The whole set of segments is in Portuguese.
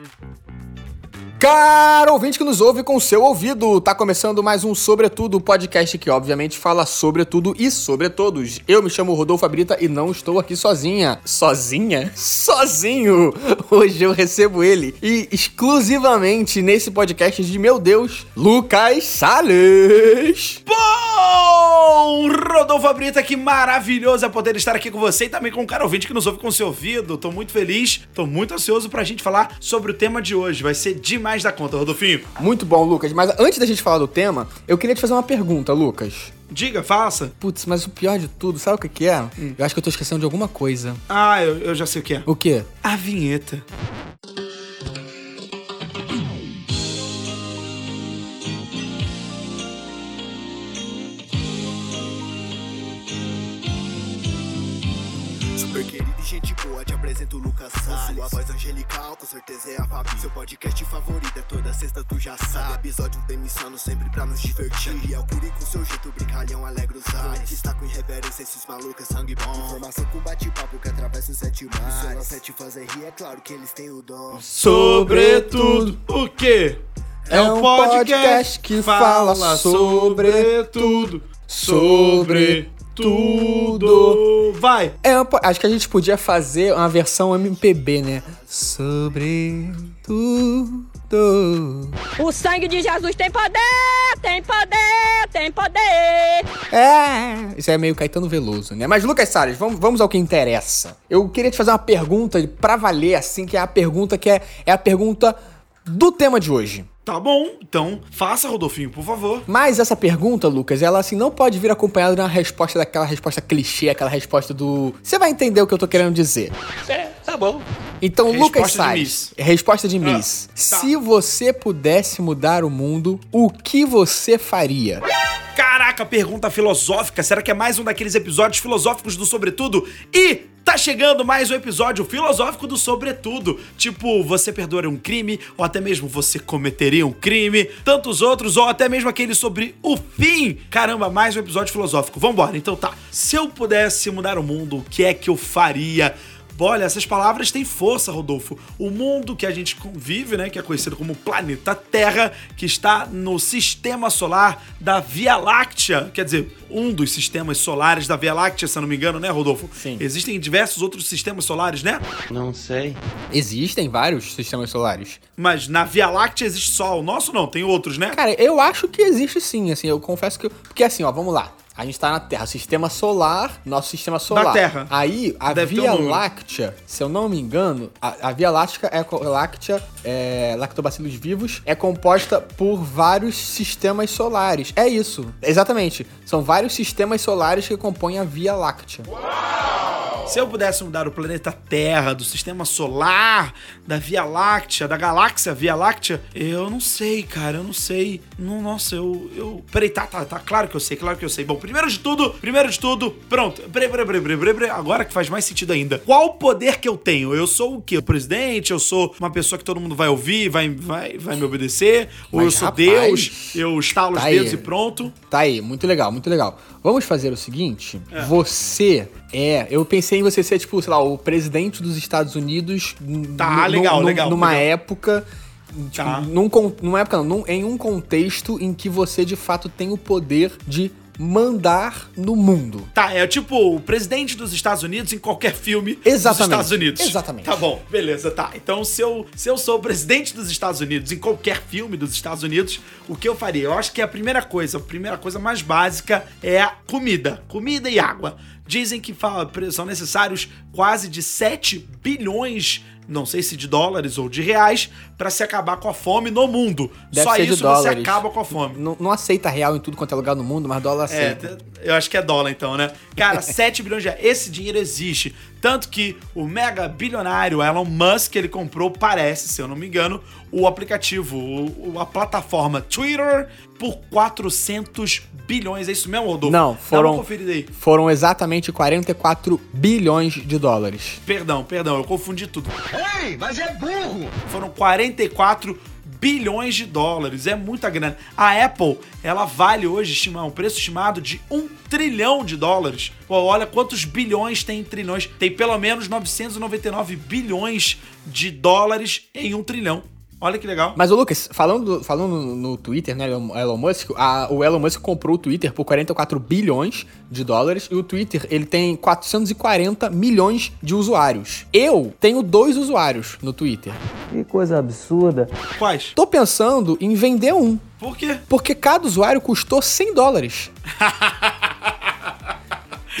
Mm-hmm. Caro ouvinte que nos ouve com o seu ouvido, tá começando mais um Sobretudo, podcast que obviamente fala sobre tudo e sobre todos. Eu me chamo Rodolfo Abrita e não estou aqui sozinha. Sozinha? Sozinho! Hoje eu recebo ele e exclusivamente nesse podcast de meu Deus, Lucas Salles. Bom, Rodolfo Abrita, que maravilhoso é poder estar aqui com você e também com o cara ouvinte que nos ouve com o seu ouvido. Tô muito feliz, tô muito ansioso pra gente falar sobre o tema de hoje. Vai ser demais mais da conta, Rodolfinho. Muito bom, Lucas. Mas antes da gente falar do tema, eu queria te fazer uma pergunta, Lucas. Diga, faça. Putz, mas o pior de tudo, sabe o que, que é? Hum. Eu acho que eu tô esquecendo de alguma coisa. Ah, eu, eu já sei o que é. O quê? A vinheta. Apresento o Lucas Salles. Sua voz angelical, com certeza é a Fabi. Seu podcast favorito é toda sexta, tu já sabe. Episódio demissando sempre pra nos divertir. E é o Curi com seu jeito, brincalhão, alegre os ares. Está com irreverência, esses malucos é sangue bom. Informação com bate-papo que atravessa os sete mares. Se não sete fazer rir, é claro que eles têm o dom. Sobretudo, o quê? É um podcast que fala sobre tudo. Sobre tudo. Vai! É, acho que a gente podia fazer uma versão MPB, né? Sobre tudo. O sangue de Jesus tem poder, tem poder, tem poder. É, isso é meio Caetano Veloso, né? Mas Lucas Salles, vamos, vamos ao que interessa. Eu queria te fazer uma pergunta pra valer, assim, que é a pergunta que é, é a pergunta do tema de hoje. Tá bom, então faça, Rodolfinho, por favor. Mas essa pergunta, Lucas, ela assim não pode vir acompanhada de uma resposta daquela resposta clichê, aquela resposta do. Você vai entender o que eu tô querendo dizer. É, tá bom. Então, resposta Lucas Salles, resposta de Miss. Ah, tá. Se você pudesse mudar o mundo, o que você faria? Caraca, pergunta filosófica. Será que é mais um daqueles episódios filosóficos do Sobretudo? E Tá chegando mais um episódio filosófico do Sobretudo. Tipo, você perdoaria um crime, ou até mesmo você cometeria um crime, tantos outros, ou até mesmo aquele sobre o fim. Caramba, mais um episódio filosófico. Vambora, então tá. Se eu pudesse mudar o mundo, o que é que eu faria? Olha, essas palavras têm força, Rodolfo. O mundo que a gente convive, né, que é conhecido como planeta Terra, que está no sistema solar da Via Láctea, quer dizer, um dos sistemas solares da Via Láctea, se eu não me engano, né, Rodolfo? Sim. Existem diversos outros sistemas solares, né? Não sei. Existem vários sistemas solares. Mas na Via Láctea existe só o nosso, não? Tem outros, né? Cara, eu acho que existe sim, assim, eu confesso que... Porque assim, ó, vamos lá. A gente tá na Terra, sistema solar, nosso sistema solar. Da Terra. Aí, a Deve Via um Láctea, se eu não me engano, a, a Via Láctea é Láctea, é, lactobacilos vivos, é composta por vários sistemas solares. É isso, exatamente. São vários sistemas solares que compõem a Via Láctea. Uau! Se eu pudesse mudar o planeta Terra, do sistema solar, da Via Láctea, da galáxia Via Láctea, eu não sei, cara, eu não sei. Não, nossa, eu. eu... Peraí, tá, tá, tá. Claro que eu sei, claro que eu sei. Bom, primeiro de tudo, primeiro de tudo, pronto. Peraí, peraí, peraí, peraí, peraí, peraí. Agora que faz mais sentido ainda. Qual o poder que eu tenho? Eu sou o quê? O presidente? Eu sou uma pessoa que todo mundo vai ouvir, vai, vai, vai me obedecer? Mas, Ou eu sou rapaz, Deus? Eu estalo tá os dedos e pronto? Tá aí, muito legal, muito legal. Vamos fazer o seguinte: é. você é, eu pensei em você ser, tipo, sei lá, o presidente dos Estados Unidos. Tá, legal, legal. Numa legal. época. Tipo, tá. num, numa época, não, num, em um contexto em que você de fato tem o poder de mandar no mundo. Tá, é tipo o presidente dos Estados Unidos em qualquer filme Exatamente. dos Estados Unidos. Exatamente. Tá bom, beleza, tá. Então, se eu, se eu sou o presidente dos Estados Unidos em qualquer filme dos Estados Unidos, o que eu faria? Eu acho que a primeira coisa, a primeira coisa mais básica é a comida. Comida e água. Dizem que são necessários quase de 7 bilhões não sei se de dólares ou de reais, para se acabar com a fome no mundo. Deve Só isso você acaba com a fome. Não, não, aceita real em tudo quanto é lugar no mundo, mas dólar é, aceita. É, eu acho que é dólar então, né? Cara, 7 bilhões de reais. Esse dinheiro existe. Tanto que o mega bilionário Elon Musk, ele comprou, parece, se eu não me engano, o aplicativo, o, a plataforma Twitter por 400 bilhões. É isso mesmo, Rodolfo? Não, foram, foram exatamente 44 bilhões de dólares. Perdão, perdão, eu confundi tudo. Ei, mas é burro! Foram 44 bilhões de dólares. É muita grana. A Apple, ela vale hoje, estimar um preço estimado de um trilhão de dólares. Pô, olha quantos bilhões tem em trilhões. Tem pelo menos 999 bilhões de dólares em um trilhão. Olha que legal. Mas, ô Lucas, falando, falando no Twitter, né, Elon Elon Musk, a- o Elon Musk comprou o Twitter por 44 bilhões de dólares e o Twitter, ele tem 440 milhões de usuários. Eu tenho dois usuários no Twitter. Que coisa absurda. Quais? Tô pensando em vender um, Por quê? porque cada usuário custou 100 dólares.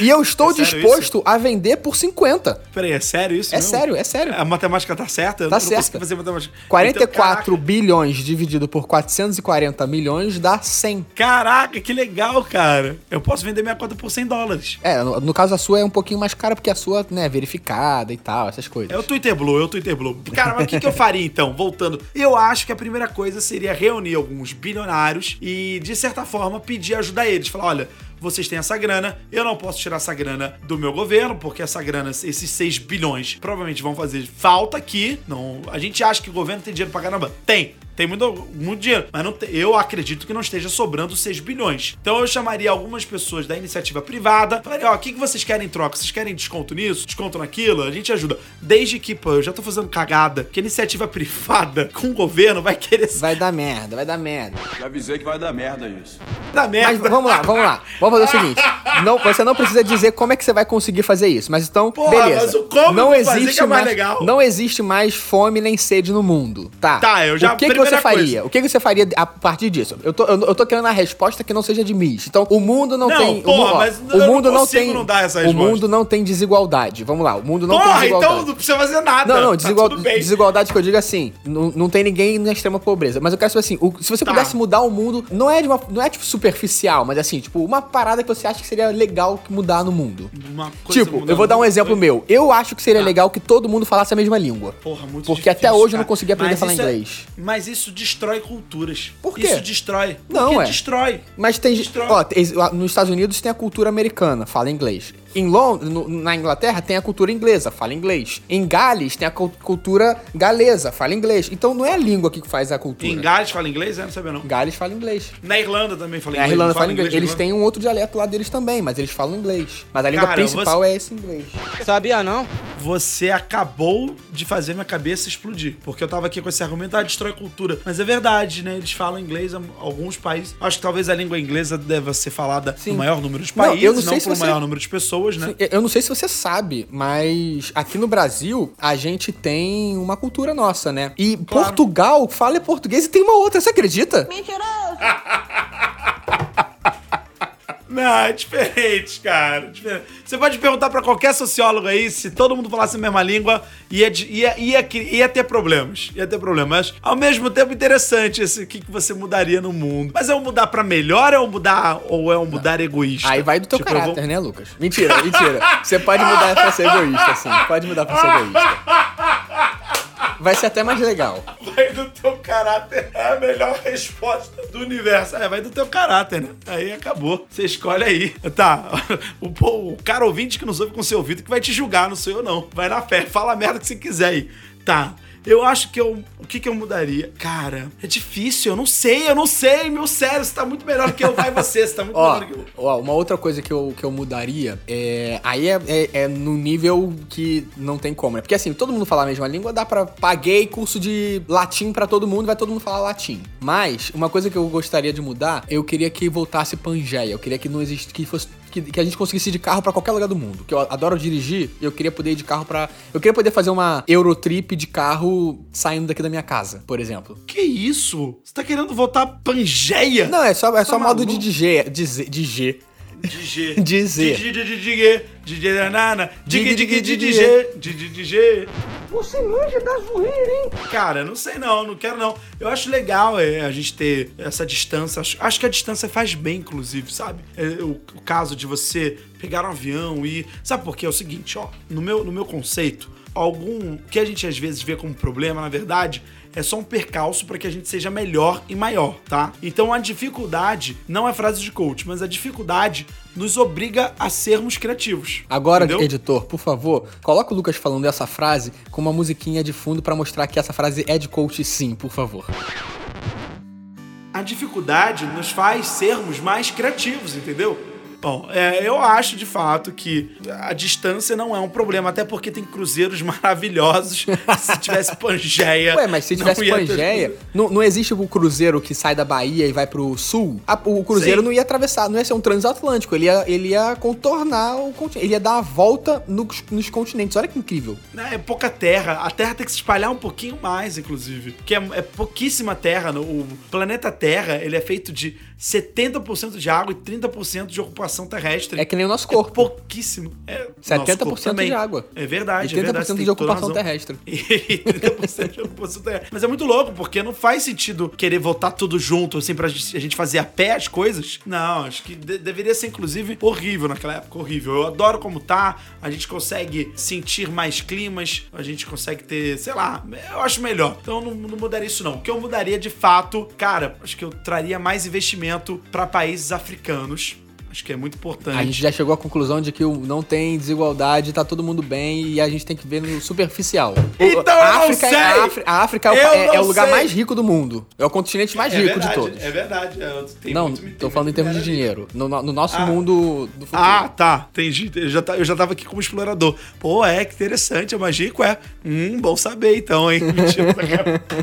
E eu estou É disposto a vender por 50. Peraí, é sério isso? É mesmo? sério, é sério. A matemática tá certa? Eu Tá certa. fazer matemática. 44 Então, bilhões dividido por 440 milhões dá 100. caraca, caraca, que legal, cara. Eu posso vender minha conta por 100 dólares. É, no, no caso a sua é um pouquinho mais cara porque a sua, né, é verificada e tal, essas coisas. É o Twitter Blue, é o Twitter Blue. Cara, mas o que, que eu faria então? Voltando. Eu acho que a primeira coisa seria reunir alguns bilionários e, de certa forma, pedir ajuda a eles. Falar: olha. Vocês têm essa grana, eu não posso tirar essa grana do meu governo, porque essa grana, esses 6 bilhões, provavelmente vão fazer falta aqui. Não, a gente acha que o governo tem dinheiro pra caramba. Tem, tem muito, muito dinheiro, mas não eu acredito que não esteja sobrando 6 bilhões. Então eu chamaria algumas pessoas da iniciativa privada, falaria, ó, o que, que vocês querem em troca? Vocês querem desconto nisso? Desconto naquilo? A gente ajuda. Desde que, pô, eu já tô fazendo cagada, que iniciativa privada com o governo vai querer Vai dar merda, vai dar merda. Já avisei que vai dar merda isso. dar merda. Mas vamos lá, vamos lá. Vamos fazer o seguinte. Não, você não precisa dizer como é que você vai conseguir fazer isso. Mas então, Porra, beleza. mas o como não existe que é mais mais, legal. Não existe mais fome nem sede no mundo. Tá. Tá, eu já- O que, que primeira você faria? coisa. O que, você faria a partir disso? Eu tô, eu, eu tô querendo a resposta que não seja de Miss. Então, o mundo não, Não, tem. porra, o, ó, mas o mundo não, tem. não o mundo não tem desigualdade. Vamos lá. O mundo não tem Porra, desigualdade. então não precisa fazer nada. Não, não, Tá desigual- bem. desigualdade que eu digo assim, não, não tem ninguém na extrema pobreza. Mas eu quero saber assim, o- se você Tá. pudesse mudar o mundo, não é de uma, não é tipo superficial, mas assim, tipo, uma parada que você acha que seria legal que mudar no mundo. Uma coisa Tipo, eu vou dar um exemplo coisa. meu. Eu acho que seria Tá. legal que todo mundo falasse a mesma língua. Porra, muito Porque difícil, até hoje eu não cara. consegui aprender a Mas falar isso é- inglês. mas isso destrói culturas. Por quê? Isso destrói. Não, Porque é. destrói. Mas tem. Destrói. Ó, nos Estados Unidos tem a cultura americana, fala inglês. Em Londres, no- na Inglaterra, tem a cultura inglesa, fala inglês. Em Gales, tem a cul- cultura galesa, fala inglês. Então não é a língua que faz a cultura. Em Gales fala inglês? Eu não sabia não. Gales fala inglês. Na Irlanda também fala Na inglês. Irlanda não fala inglês. na Eles têm um outro dialeto lá deles também, mas eles falam inglês. Mas a língua Cara, principal você- é esse inglês. Sabia não? Você acabou de fazer minha cabeça explodir. Porque eu tava aqui com esse argumento, ah, destrói cultura. Mas é verdade, né? Eles falam inglês em alguns países. Acho que talvez a língua inglesa deva ser falada Sim. no maior número de Não, países, eu não, não sei se por você- maior número de pessoas, né? Sim, Eu não sei se você sabe, mas aqui no Brasil a gente tem uma cultura nossa, né? E Claro. Portugal fala português e tem uma outra, você acredita? Não, é diferente, cara. diferente. Você pode perguntar pra qualquer sociólogo aí, se todo mundo falasse a mesma língua, ia, ia, ia, ia ter problemas. Ia ter problemas. Mas, ao mesmo tempo, interessante esse o que, que você mudaria no mundo. Mas é um mudar pra melhor ou é um mudar, ou é um mudar egoísta? Aí vai do teu Tipo, caráter, vou- né, Lucas? Mentira, mentira. Você pode mudar pra ser egoísta, sim. Pode mudar pra ser egoísta. Vai ser até mais legal. Vai do caráter. É a melhor resposta do universo. É, vai do teu caráter, né? Aí acabou. Você escolhe aí. Tá. O, o cara ouvinte que nos ouve com seu ouvido que vai te julgar, não sou eu não. Vai na fé. Fala a merda que você quiser aí. Tá. Eu acho que eu. O que que eu mudaria? Cara, é difícil. Eu não sei, eu não sei. Meu cérebro, você tá muito melhor que eu. Vai você, você tá muito Ó, melhor que eu. ó, uma outra coisa que eu, que eu mudaria é. Aí é, é, é no nível que não tem como, né? Porque assim, todo mundo fala a mesma língua, dá pra. Paguei curso de latim pra todo mundo, vai todo mundo falar latim. Mas, uma coisa que eu gostaria de mudar, eu queria que voltasse Pangeia. Eu queria que não existe. Que fosse. Que, que a gente conseguisse ir de carro pra qualquer lugar do mundo. Que eu adoro dirigir, eu queria poder ir de carro pra. Eu queria poder fazer uma Eurotrip de carro saindo daqui da minha casa, por exemplo. Que isso? Você tá querendo voltar Pangeia? Não, é só, é só Tá modo de maluco? dizer. Dizer. dizer. Dizer. Dizer. Dizer. Dizer. nanana. Dig, dig, dig, dizer. Dig, dizer. Você manja da zoeira, hein? Cara, não sei não, não quero não. Eu acho legal é, a gente ter essa distância. Acho, acho que a distância faz bem, inclusive, sabe? É, o, o caso de você pegar um avião e. Sabe por quê? É o seguinte, ó. No meu, no meu conceito, algum que a gente às vezes vê como problema, na verdade, é só um percalço para que a gente seja melhor e maior, tá? Então a dificuldade não é frase de coach, mas a dificuldade nos obriga a sermos criativos. Agora, entendeu? editor, por favor, coloca o Lucas falando essa frase com uma musiquinha de fundo pra mostrar que essa frase é de coach sim, por favor. a dificuldade nos faz sermos mais criativos, entendeu? Bom, é, eu acho de fato que a distância não é um problema, até porque tem cruzeiros maravilhosos. se tivesse Pangeia. Ué, mas se não tivesse ter- Pangeia, não, não existe o cruzeiro que sai da Bahia e vai pro sul? A- o cruzeiro Sim. não ia atravessar, não ia ser um transatlântico, ele ia, ele ia contornar o continente, ele ia dar uma volta nos, nos continentes. Olha que incrível. né, É pouca terra. A terra tem que se espalhar um pouquinho mais, inclusive. Porque é, é pouquíssima terra. no- O planeta Terra ele é feito de 70% de água e 30% de ocupação terrestre. É que nem o nosso É corpo. pouquíssimo. É, 70% nosso corpo também. de água. É verdade, E é verdade. 30% você tem de ocupação terrestre. E 30% de ocupação terrestre. Mas é muito louco, porque não faz sentido querer voltar tudo junto, assim, pra gente- a gente fazer a pé as coisas. Não, acho que de- deveria ser, inclusive, horrível naquela época. Horrível. Eu adoro como tá. A gente consegue sentir mais climas. A gente consegue ter, sei lá, eu acho melhor. Então não, não mudaria isso, não. O que eu mudaria de fato, cara, acho que eu traria mais investimento pra países africanos. Acho que é muito importante. A gente já chegou à conclusão de que não tem desigualdade, tá todo mundo bem e a gente tem que ver no superficial. Então a eu não África, sei! A África, África é, é- é o lugar sei! mais rico do mundo. É o continente mais rico de todos. É verdade. é, tem não, muito- tô falando em termos de dinheiro. No, no- no nosso Ah. mundo do futuro. Ah, tá. Entendi. Eu já, tá- eu já tava aqui como explorador. Pô, é, que interessante. A magia é. Hum, bom saber então, hein? Mentira,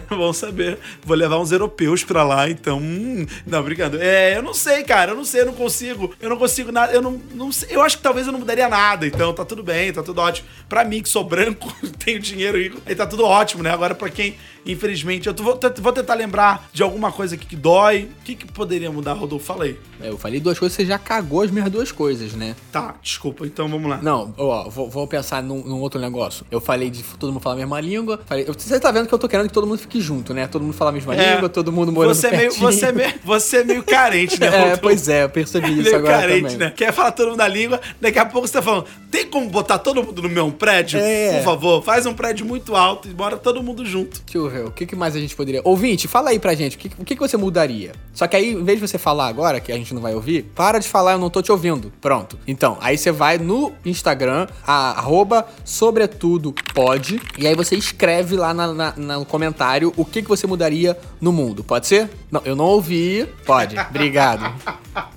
bom saber. Vou levar uns europeus pra lá, então. Hum, não, brincando. É, eu não sei, cara. Eu não sei, eu não consigo. Eu não consigo nada. Eu não, não sei. Eu acho que talvez eu não mudaria nada. Então tá tudo bem, tá tudo ótimo. Pra mim, que sou branco, tenho dinheiro rico, aí tá tudo ótimo, né? Agora, pra quem, infelizmente, eu tô- vou, vou tentar lembrar de alguma coisa aqui que dói. O que, que poderia mudar, Rodolfo? Fala aí. É, Eu falei duas coisas, você já cagou as minhas duas coisas, né? Tá, desculpa, então vamos lá. Não, ó, vou, vou pensar num, num outro negócio. Eu falei de todo mundo falar a mesma língua. Falei, você tá vendo que eu tô querendo que todo mundo fique junto, né? Todo mundo fala a mesma É. língua, todo mundo morando você é meio, você, é meio, você é meio carente, né? É, Rodolfo? pois é, eu percebi isso agora carente, também. né? Quer falar todo mundo da língua, daqui a pouco você tá falando, tem como botar todo mundo no mesmo prédio? É. Por favor, faz um prédio muito alto e bora todo mundo junto. Deixa eu ver, o que, que mais a gente poderia. Ouvinte, fala aí pra gente, o que, o que, que você mudaria? Só que aí, em vez de você falar agora, que a gente não vai ouvir, para de falar, eu não tô te ouvindo. Pronto. Então, aí você vai no Instagram, a, arroba sobretudo pode, e aí você escreve lá na- na- no comentário o que, que você mudaria no mundo. Pode ser? Não, eu não ouvi. Pode. Obrigado.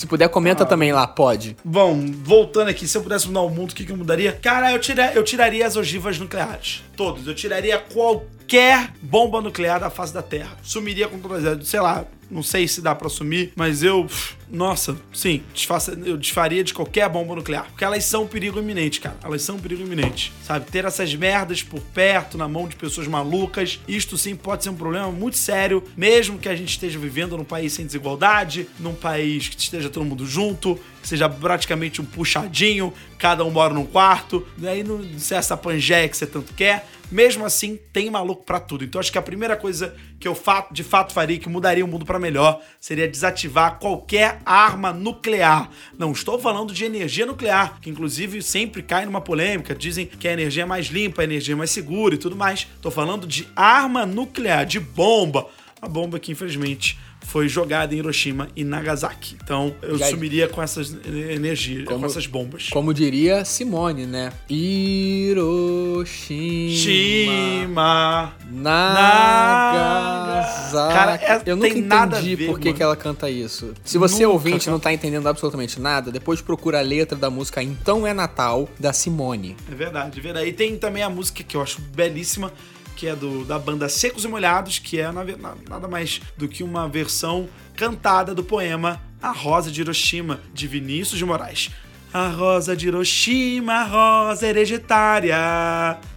Se puder, comenta também lá, pode. Bom, voltando aqui, se eu pudesse mudar o mundo, o que, que eu mudaria? Cara, eu, tira, eu tiraria as ogivas nucleares. Todos. Eu tiraria qualquer bomba nuclear da face da Terra. Sumiria com todas elas. Sei lá, não sei se dá pra sumir, mas eu. pff, Nossa, sim, desfaça, eu desfaria de qualquer bomba nuclear. Porque elas são um perigo iminente, cara. Elas são um perigo iminente. Sabe? Ter essas merdas por perto, na mão de pessoas malucas, isto sim pode ser um problema muito sério, mesmo que a gente esteja vivendo num país sem desigualdade, num país que esteja todo mundo junto, que seja praticamente um puxadinho, cada um mora num quarto, daí não ser essa pangeia que você tanto quer. Mesmo assim, tem maluco pra tudo. Então acho que a primeira coisa que eu de fato faria, que mudaria o mundo pra melhor, seria desativar qualquer arma nuclear. Não estou falando de energia nuclear, que inclusive sempre cai numa polêmica. Dizem que a energia é mais limpa, a energia é mais segura e tudo mais. Estou falando de arma nuclear, de bomba. A bomba que infelizmente foi jogada em Hiroshima e Nagasaki. Então eu Já- sumiria com essas energias, com Como- essas bombas. Como diria Simone, né? Hiroshima. Shima. Nagasaki. Cara, é- eu nunca entendi ver, por que, que ela canta isso. Se você Nunca, ouvinte cara. não tá entendendo absolutamente nada, depois procura a letra da música Então é Natal, da Simone. É verdade, é verdade. E tem também a música que eu acho belíssima, que é do, da banda Secos e Molhados, que é nada mais do que uma versão cantada do poema A Rosa de Hiroshima, de Vinícius de Moraes. A rosa de Hiroshima, a rosa hereditária.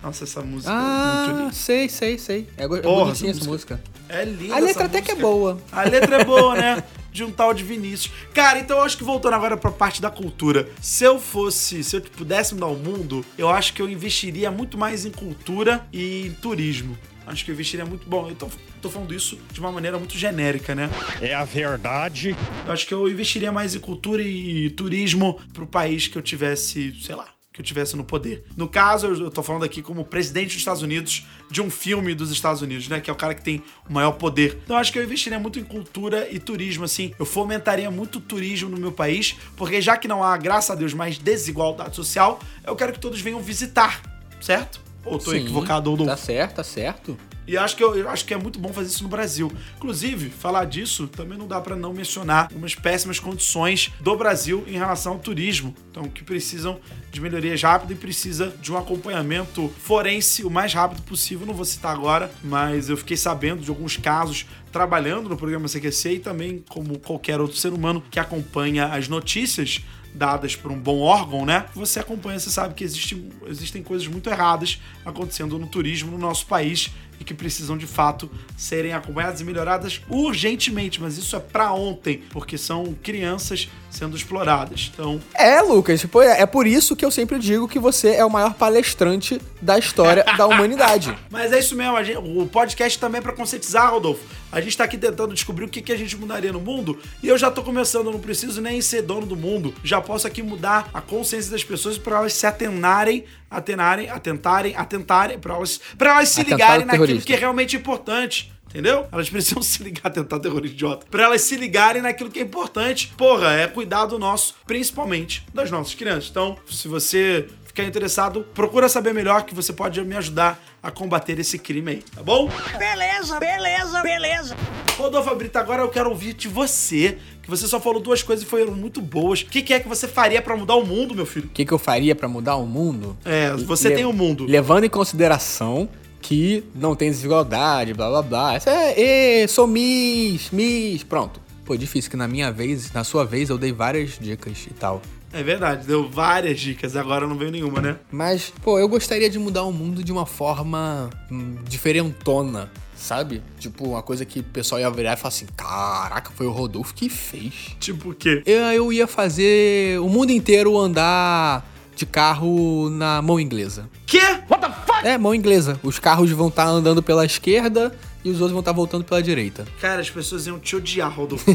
Nossa, essa música é muito Ah, linda. sei, sei, sei. É, é Porra, bonitinha essa música. É linda A letra até que é música. boa. A letra é boa, né? De um tal de Vinícius. Cara, então eu acho que voltando agora pra parte da cultura. Se eu fosse, se eu pudesse mudar o mundo, eu acho que eu investiria muito mais em cultura e em turismo. Acho que eu investiria muito. Bom, eu tô, tô falando isso de uma maneira muito genérica, né? É a verdade. Eu acho que eu investiria mais em cultura e turismo pro país que eu tivesse, sei lá, que eu tivesse no poder. No caso, eu tô falando aqui como presidente dos Estados Unidos de um filme dos Estados Unidos, né? Que é o cara que tem o maior poder. Então, eu acho que eu investiria muito em cultura e turismo, assim. Eu fomentaria muito o turismo no meu país, porque já que não há, graças a Deus, mais desigualdade social, eu quero que todos venham visitar, certo? Ou tô Sim, equivocado ou não? Tá certo, tá certo. E acho que eu, acho que é muito bom fazer isso no Brasil. Inclusive, falar disso também não dá pra não mencionar umas péssimas condições do Brasil em relação ao turismo. Então, que precisam de melhorias rápidas e precisa de um acompanhamento forense o mais rápido possível. Não vou citar agora, mas eu fiquei sabendo de alguns casos trabalhando no programa CQC e também como qualquer outro ser humano que acompanha as notícias dadas por um bom órgão, né? Você acompanha, você sabe que existe, existem coisas muito erradas acontecendo no turismo no nosso país e que precisam de fato serem acompanhadas e melhoradas urgentemente, mas isso é pra ontem, porque são crianças sendo exploradas. Então, É, Lucas, tipo, é é por isso que eu sempre digo que você é o maior palestrante da história da humanidade. Mas é isso mesmo, gente- o podcast também é pra conscientizar, Rodolfo. A gente tá aqui tentando descobrir o que, que a gente mudaria no mundo e eu já tô começando, não preciso nem ser dono do mundo. Já posso aqui mudar a consciência das pessoas pra elas se atenarem, atenarem, atentarem, atentarem, pra elas, pra elas se Atentado ligarem naquilo terrorista. que é realmente importante. Entendeu? Elas precisam se ligar, tentar terrorista idiota. Pra elas se ligarem naquilo que é importante. Porra, é cuidado nosso, principalmente das nossas crianças. Então, se você ficar interessado, procura saber melhor que você pode me ajudar a combater esse crime aí, tá bom? Beleza, beleza, beleza. Rodolfo Brito, agora eu quero ouvir de você, que você só falou duas coisas e foram muito boas. O que, que é que você faria pra mudar o mundo, meu filho? O que, que eu faria pra mudar o mundo? É, você Le- tem o mundo. Levando em consideração que não tem desigualdade, blá blá blá. Essa é, sou Miss, Miss, pronto. Pô, difícil que na minha vez, na sua vez, eu dei várias dicas e tal. É verdade, deu várias dicas, agora não veio nenhuma, né? Mas, pô, eu gostaria de mudar o mundo de uma forma hum, diferentona, sabe? Tipo, uma coisa que o pessoal ia virar e falar assim: caraca, foi o Rodolfo que fez. Tipo o quê? Eu, eu ia fazer o mundo inteiro andar de carro na mão inglesa. Quê? É, mão inglesa. Os carros vão estar andando pela esquerda e os outros vão estar voltando pela direita. Cara, as pessoas iam te odiar, Rodolfo.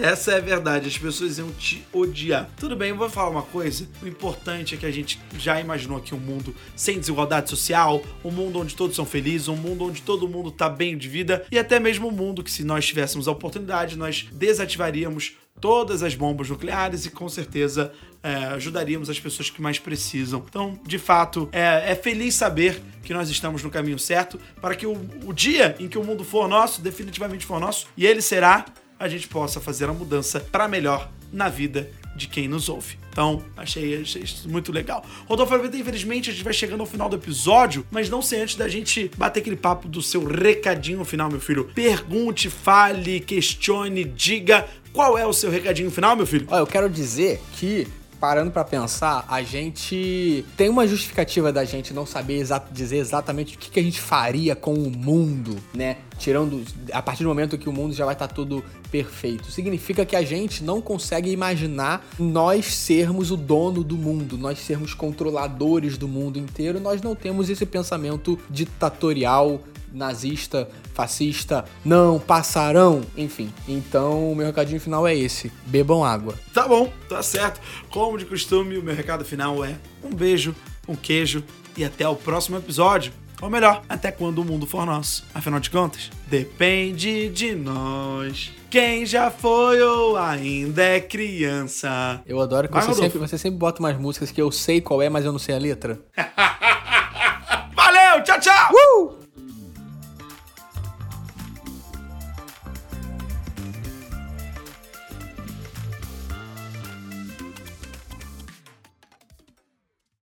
Essa é a verdade, as pessoas iam te odiar. Tudo bem, eu vou falar uma coisa. O importante é que a gente já imaginou aqui um mundo sem desigualdade social, um mundo onde todos são felizes, um mundo onde todo mundo tá bem de vida e até mesmo um mundo que, se nós tivéssemos a oportunidade, nós desativaríamos todas as bombas nucleares e com certeza é, ajudaríamos as pessoas que mais precisam. Então, de fato, é, é feliz saber que nós estamos no caminho certo para que o, o dia em que o mundo for nosso, definitivamente for nosso, e ele será, a gente possa fazer a mudança para melhor na vida de quem nos ouve. Então, achei, achei isso muito legal. Rodolfo infelizmente, a gente vai chegando ao final do episódio, mas não sei antes da gente bater aquele papo do seu recadinho final, meu filho. Pergunte, fale, questione, diga qual é o seu recadinho final, meu filho. Olha, eu quero dizer que, parando pra pensar, a gente tem uma justificativa da gente não saber exa dizer exatamente o que, que a gente faria com o mundo, né? Tirando a partir do momento que o mundo já vai estar tudo perfeito. Significa que a gente não consegue imaginar nós sermos o dono do mundo, nós sermos controladores do mundo inteiro. Nós não temos esse pensamento ditatorial nazista, fascista, não passarão, enfim. Então, o meu recadinho final é esse: bebam água. Tá bom, tá certo. Como de costume, o meu recado final é um beijo, um queijo e até o próximo episódio. Ou melhor, até quando o mundo for nosso. Afinal de contas, depende de nós. Quem já foi ou ainda é criança. Eu adoro que Vai, você sempre, você sempre bota umas músicas que eu sei qual é, mas eu não sei a letra.